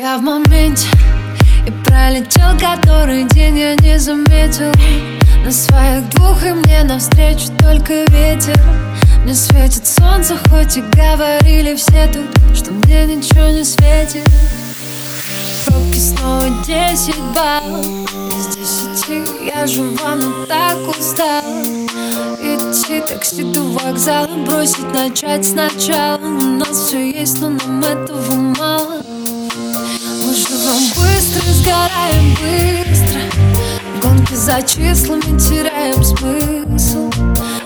Я в моменте И пролетел который день я не заметил. На своих двух и мне навстречу только ветер. Мне светит солнце, хоть и говорили все тут Что мне ничего не светит. Пробки снова десять баллов. Из десяти я жива, но так устала Идти такси до вокзала Бросить, начать сначала. У нас все есть, но нам этого мало быстро, сгораем быстро. В гонке за числами теряем смысл.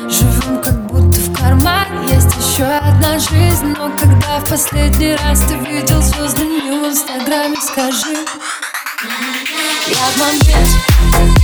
Живем как будто в кармане. Есть еще одна жизнь Но когда в последний раз ты видел звезды в инстаграме, скажи. Я в моменте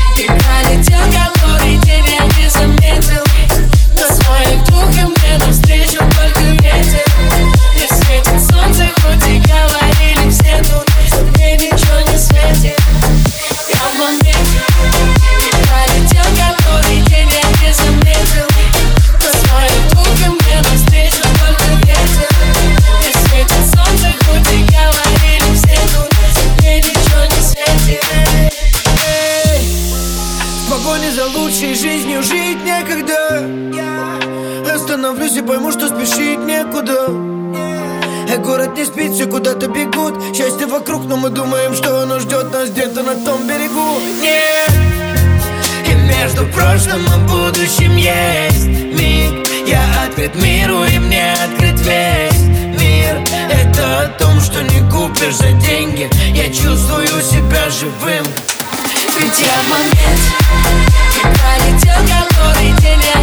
за лучшей жизнью жить некогда. Остановлюсь и пойму, что спешить некуда. Э, Город не спит, все куда-то бегут. Счастье вокруг, но мы думаем, что оно ждет нас где-то на том берегу. Нет. И между прошлым и будущим есть миг. Я открыт миру и мне открыт весь мир. Это о том, что не купишь за деньги. Я чувствую себя живым больше, чем монет Пролетел который день?